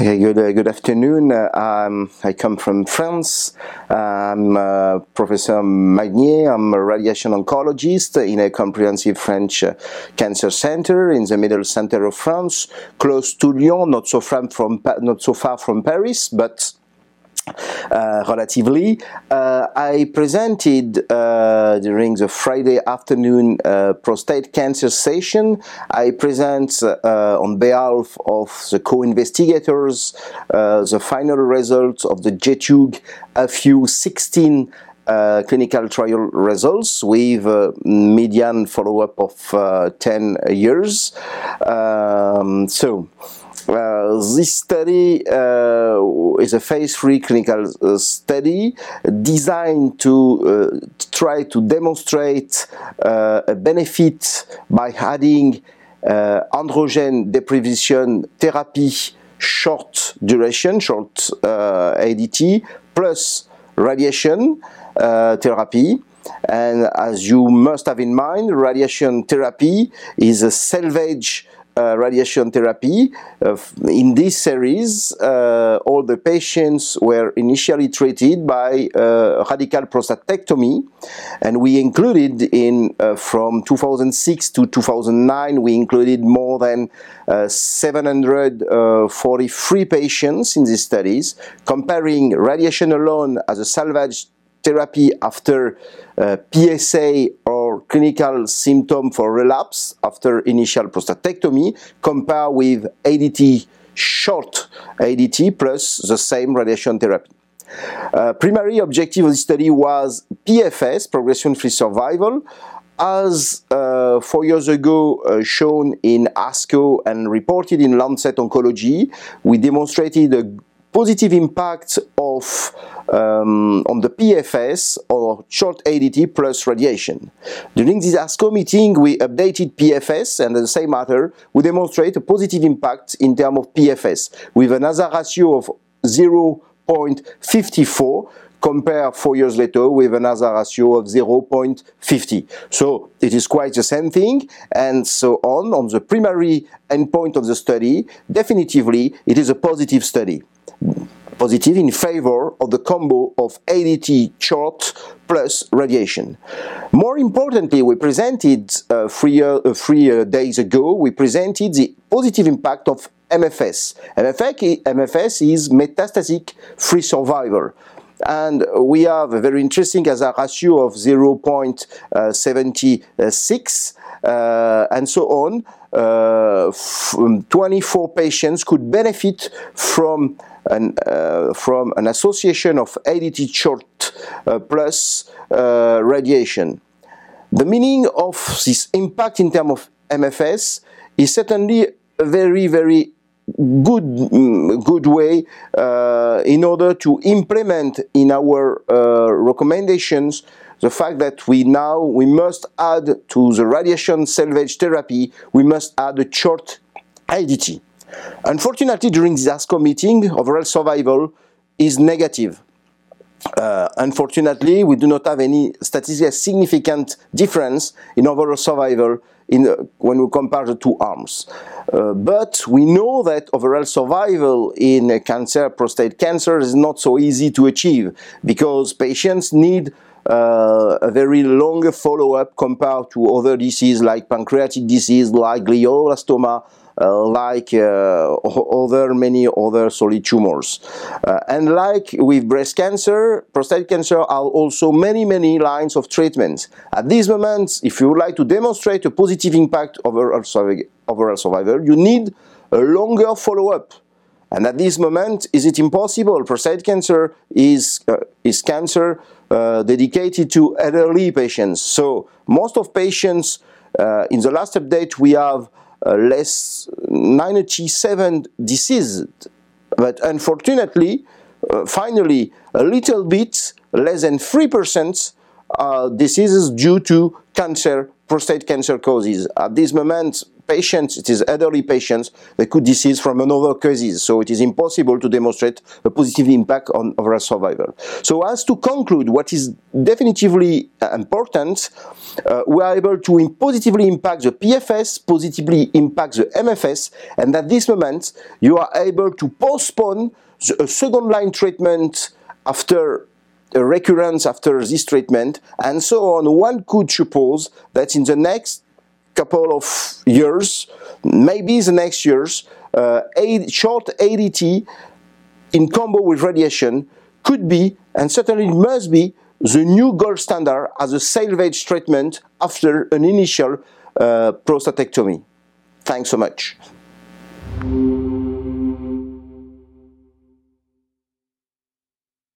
Okay, good, uh, good afternoon. Uh, I come from France. I'm uh, Professor Magnier. I'm a radiation oncologist in a comprehensive French uh, cancer center in the middle center of France, close to Lyon, not so, from, from, not so far from Paris, but uh, relatively. Uh, I presented uh, during the Friday afternoon uh, prostate cancer session. I present uh, on behalf of the co-investigators the final results of the GETUG FU 16 uh, clinical trial results with uh, median follow-up of uh, 10 years. Um, so, this study uh, is a phase 3 clinical uh, study designed to try to demonstrate a benefit by adding androgen deprivation therapy short duration, short ADT, plus radiation uh, therapy. And as you must have in mind, radiation therapy is a salvage uh, radiation therapy. Uh, in this series, uh, all the patients were initially treated by uh, radical prostatectomy, and we included in uh, from 2006 to 2009, we included more than 743 patients in these studies, comparing radiation alone as a salvage therapy after uh, PSA or clinical symptom for relapse after initial prostatectomy compared with ADT short ADT plus the same radiation therapy. Uh, primary objective of the study was PFS, progression-free survival, as uh, four years ago uh, shown in ASCO and reported in Lancet Oncology, we demonstrated a positive impact of um, on the PFS or short ADT plus radiation. During this ASCO meeting, we updated PFS and the same matter, we demonstrate a positive impact in terms of PFS with an hazard ratio of 0.54 compare four years later with another ratio of 0.50. So it is quite the same thing and so on. On the primary endpoint of the study, definitively it is a positive study positive in favor of the combo of ADT short plus radiation. More importantly, we presented uh, three, uh, three uh, days ago, we presented the positive impact of MFS. MFS is metastatic free survival and we have a very interesting hazard ratio of 0.76 uh, and so on. Uh, 24 patients could benefit from an, uh, from an association of ADT short uh, plus uh, radiation. The meaning of this impact in terms of MFS is certainly a very, very good mm, good way uh, in order to implement in our uh, recommendations the fact that we now we must add to the radiation salvage therapy we must add a short ADT. Unfortunately, during this ASCO meeting, overall survival is negative. Uh, unfortunately, we do not have any statistically significant difference in overall survival in, uh, when we compare the two arms. Uh, but we know that overall survival in cancer, prostate cancer, is not so easy to achieve because patients need uh, a very long follow-up compared to other diseases like pancreatic disease, like glioblastoma, uh, like uh, other many other solid tumors. Uh, and like with breast cancer, prostate cancer are also many, many lines of treatment. At this moment, if you would like to demonstrate a positive impact overall, overall survival, you need a longer follow-up. And at this moment, is it impossible? Prostate cancer is, uh, is cancer uh, dedicated to elderly patients. So most of patients, uh, in the last update, we have uh, less 97 deceased. But unfortunately, uh, finally, a little bit less than 3% uh, diseases due to cancer, prostate cancer causes. At this moment, patients, it is elderly patients, they could decease from another causes. So it is impossible to demonstrate a positive impact on overall survival. So as to conclude, what is definitively important, uh, we are able to positively impact the PFS, positively impact the MFS, and at this moment, you are able to postpone the, a second line treatment after a recurrence after this treatment, and so on. One could suppose that in the next couple of years, maybe the next years, uh, short ADT in combo with radiation could be, and certainly must be, the new gold standard as a salvage treatment after an initial uh, prostatectomy. Thanks so much.